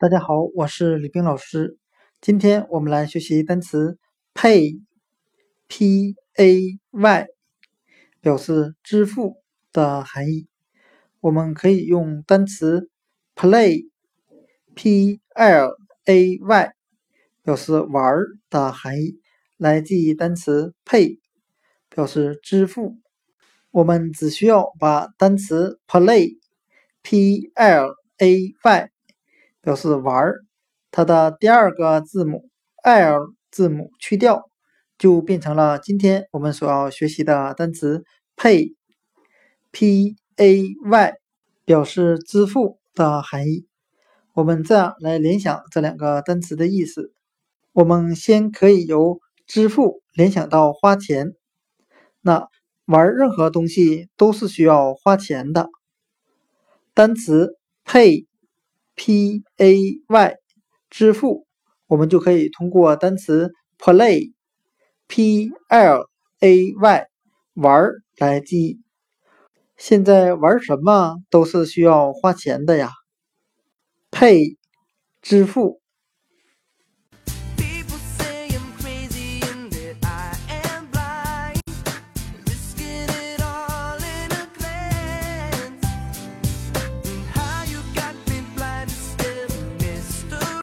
大家好，我是李冰老师。今天我们来学习单词 pay，p a y，表示支付的含义。我们可以用单词 play，p l a y，表示玩儿的含义来记忆单词 pay，表示支付。我们只需要把单词 play，p l a y。表示玩儿，它的第二个字母 l 字母去掉，就变成了今天我们所要学习的单词 pay，p a y，表示支付的含义。我们这样来联想这两个单词的意思。我们先可以由支付联想到花钱，那玩任何东西都是需要花钱的。单词 pay。P a y 支付，我们就可以通过单词 play p l a y 玩来记。现在玩什么都是需要花钱的呀。pay 支付